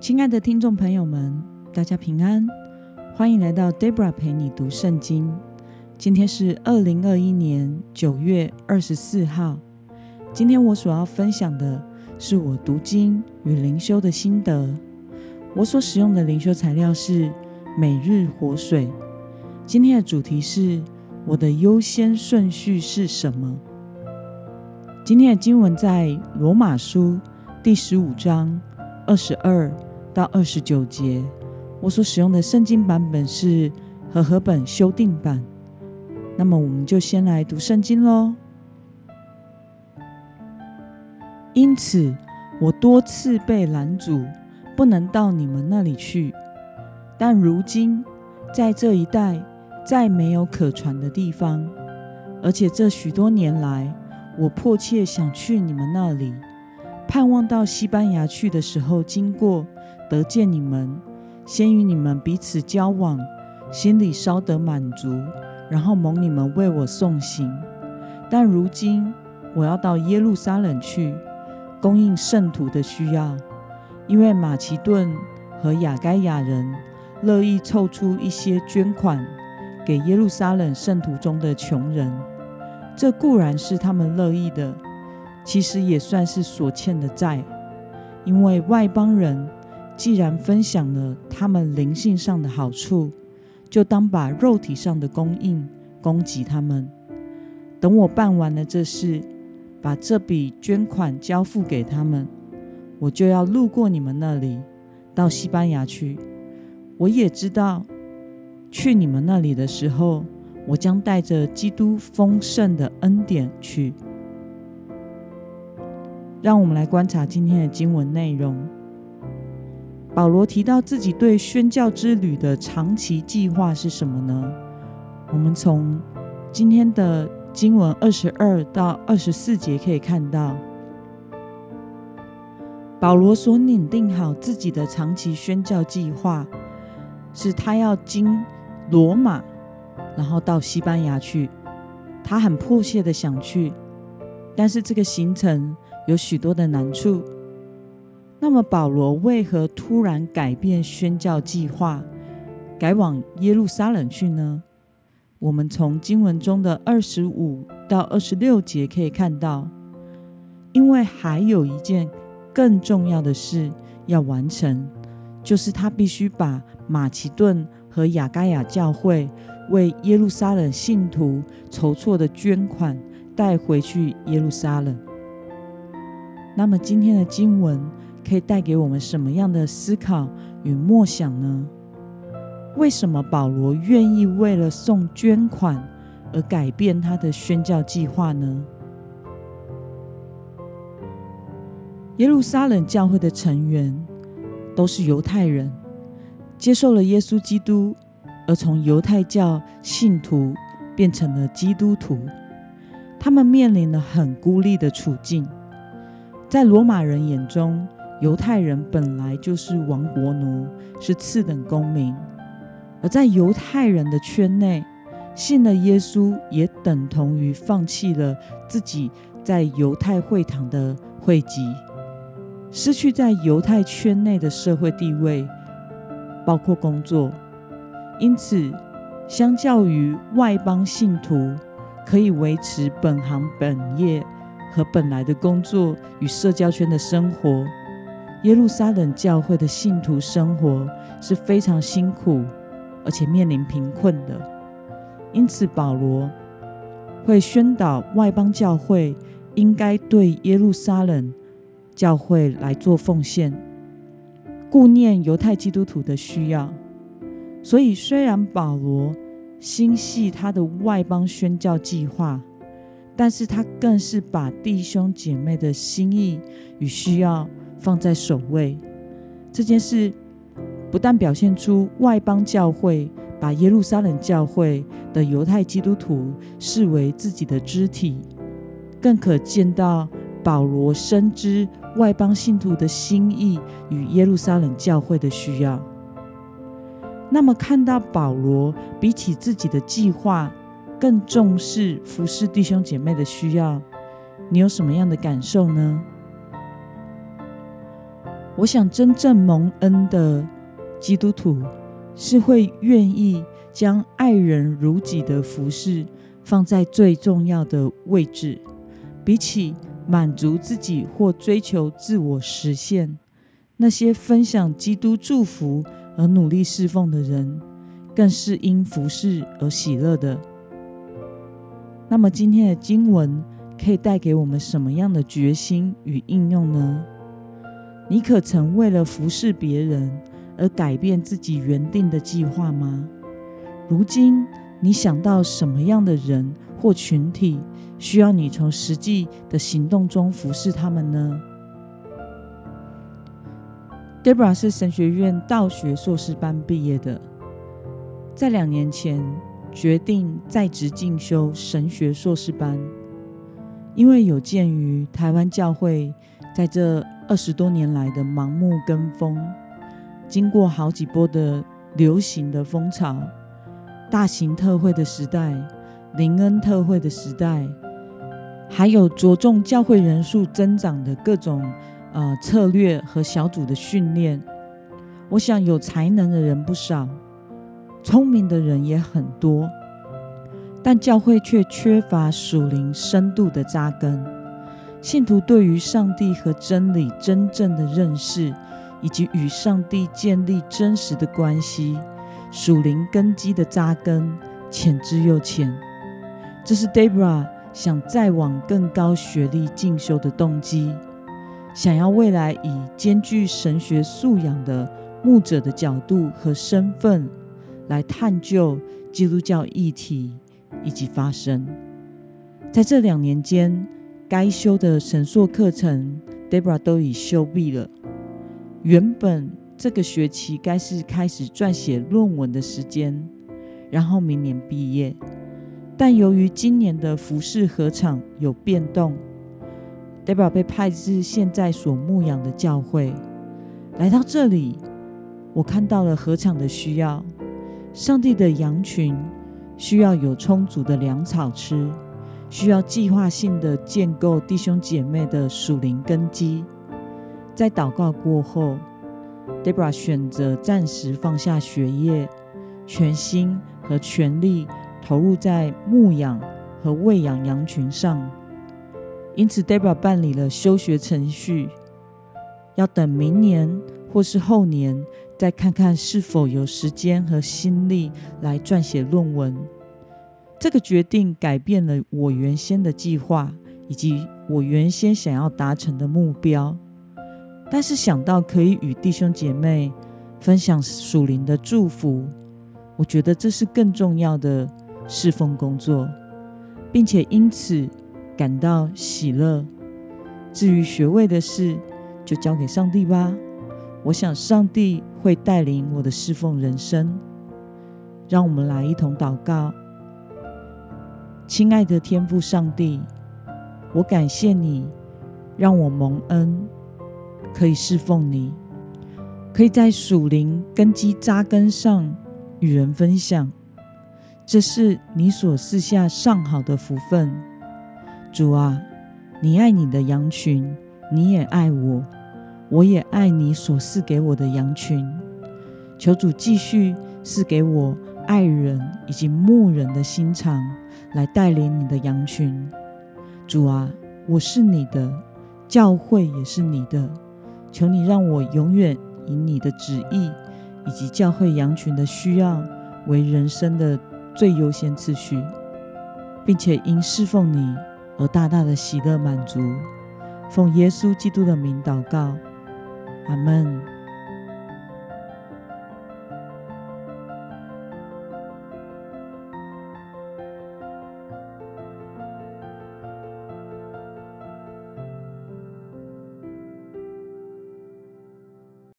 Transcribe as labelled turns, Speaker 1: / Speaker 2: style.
Speaker 1: 亲爱的听众朋友们，大家平安，欢迎来到 Debra 陪你读圣经。今天是二零二一年九月二十四号。今天我所要分享的是我读经与灵修的心得。我所使用的灵修材料是每日活水。今天的主题是我的优先顺序是什么？今天的经文在罗马书第十五章二十二到二十九节。我所使用的圣经版本是和合本修订版。那么，我们就先来读圣经喽。因此，我多次被拦阻，不能到你们那里去。但如今，在这一带，再没有可传的地方，而且这许多年来，我迫切想去你们那里，盼望到西班牙去的时候经过，得见你们，先与你们彼此交往，心里稍得满足，然后蒙你们为我送行。但如今我要到耶路撒冷去，供应圣徒的需要，因为马其顿和亚该亚人乐意凑出一些捐款。给耶路撒冷圣徒中的穷人，这固然是他们乐意的，其实也算是所欠的债。因为外邦人既然分享了他们灵性上的好处，就当把肉体上的供应供给他们。等我办完了这事，把这笔捐款交付给他们，我就要路过你们那里，到西班牙去。我也知道。去你们那里的时候，我将带着基督丰盛的恩典去。让我们来观察今天的经文内容。保罗提到自己对宣教之旅的长期计划是什么呢？我们从今天的经文二十二到二十四节可以看到，保罗所拟定好自己的长期宣教计划，是他要经。罗马，然后到西班牙去，他很迫切的想去，但是这个行程有许多的难处。那么保罗为何突然改变宣教计划，改往耶路撒冷去呢？我们从经文中的二十五到二十六节可以看到，因为还有一件更重要的事要完成，就是他必须把马其顿。和亚该亚教会为耶路撒冷信徒筹措的捐款带回去耶路撒冷。那么今天的经文可以带给我们什么样的思考与默想呢？为什么保罗愿意为了送捐款而改变他的宣教计划呢？耶路撒冷教会的成员都是犹太人。接受了耶稣基督，而从犹太教信徒变成了基督徒，他们面临了很孤立的处境。在罗马人眼中，犹太人本来就是亡国奴，是次等公民；而在犹太人的圈内，信了耶稣也等同于放弃了自己在犹太会堂的会籍，失去在犹太圈内的社会地位。包括工作，因此，相较于外邦信徒可以维持本行本业和本来的工作与社交圈的生活，耶路撒冷教会的信徒生活是非常辛苦，而且面临贫困的。因此，保罗会宣导外邦教会应该对耶路撒冷教会来做奉献。顾念犹太基督徒的需要，所以虽然保罗心系他的外邦宣教计划，但是他更是把弟兄姐妹的心意与需要放在首位。这件事不但表现出外邦教会把耶路撒冷教会的犹太基督徒视为自己的肢体，更可见到保罗深知。外邦信徒的心意与耶路撒冷教会的需要，那么看到保罗比起自己的计划更重视服侍弟兄姐妹的需要，你有什么样的感受呢？我想，真正蒙恩的基督徒是会愿意将爱人如己的服侍放在最重要的位置，比起满足自己或追求自我实现，那些分享基督祝福而努力侍奉的人，更是因服侍而喜乐的。那么，今天的经文可以带给我们什么样的决心与应用呢？你可曾为了服侍别人而改变自己原定的计划吗？如今你想到什么样的人或群体需要你从实际的行动中服侍他们呢？Debra 是神学院道学硕士班毕业的，在两年前决定在职进修神学硕士班，因为有鉴于台湾教会在这。二十多年来的盲目跟风，经过好几波的流行的风潮，大型特会的时代，灵恩特会的时代，还有着重教会人数增长的各种呃策略和小组的训练，我想有才能的人不少，聪明的人也很多，但教会却缺乏属灵深度的扎根。信徒对于上帝和真理真正的认识，以及与上帝建立真实的关系，属灵根基的扎根浅之又浅。这是 Debra 想再往更高学历进修的动机，想要未来以兼具神学素养的牧者的角度和身份来探究基督教议题以及发生。在这两年间。该修的神硕课程，Debra 都已修毕了。原本这个学期该是开始撰写论文的时间，然后明年毕业。但由于今年的服事合场有变动，Debra 被派至现在所牧养的教会。来到这里，我看到了合场的需要，上帝的羊群需要有充足的粮草吃。需要计划性的建构弟兄姐妹的属灵根基。在祷告过后，Debra 选择暂时放下学业，全心和全力投入在牧养和喂养羊群上。因此，Debra 办理了休学程序，要等明年或是后年再看看是否有时间和心力来撰写论文。这个决定改变了我原先的计划，以及我原先想要达成的目标。但是想到可以与弟兄姐妹分享属灵的祝福，我觉得这是更重要的侍奉工作，并且因此感到喜乐。至于学位的事，就交给上帝吧。我想上帝会带领我的侍奉人生。让我们来一同祷告。亲爱的天父上帝，我感谢你让我蒙恩，可以侍奉你，可以在属灵根基扎根上与人分享，这是你所赐下上好的福分。主啊，你爱你的羊群，你也爱我，我也爱你所赐给我的羊群。求主继续赐给我爱人以及牧人的心肠。来带领你的羊群，主啊，我是你的，教会也是你的，求你让我永远以你的旨意以及教会羊群的需要为人生的最优先次序，并且因侍奉你而大大的喜乐满足。奉耶稣基督的名祷告，阿门。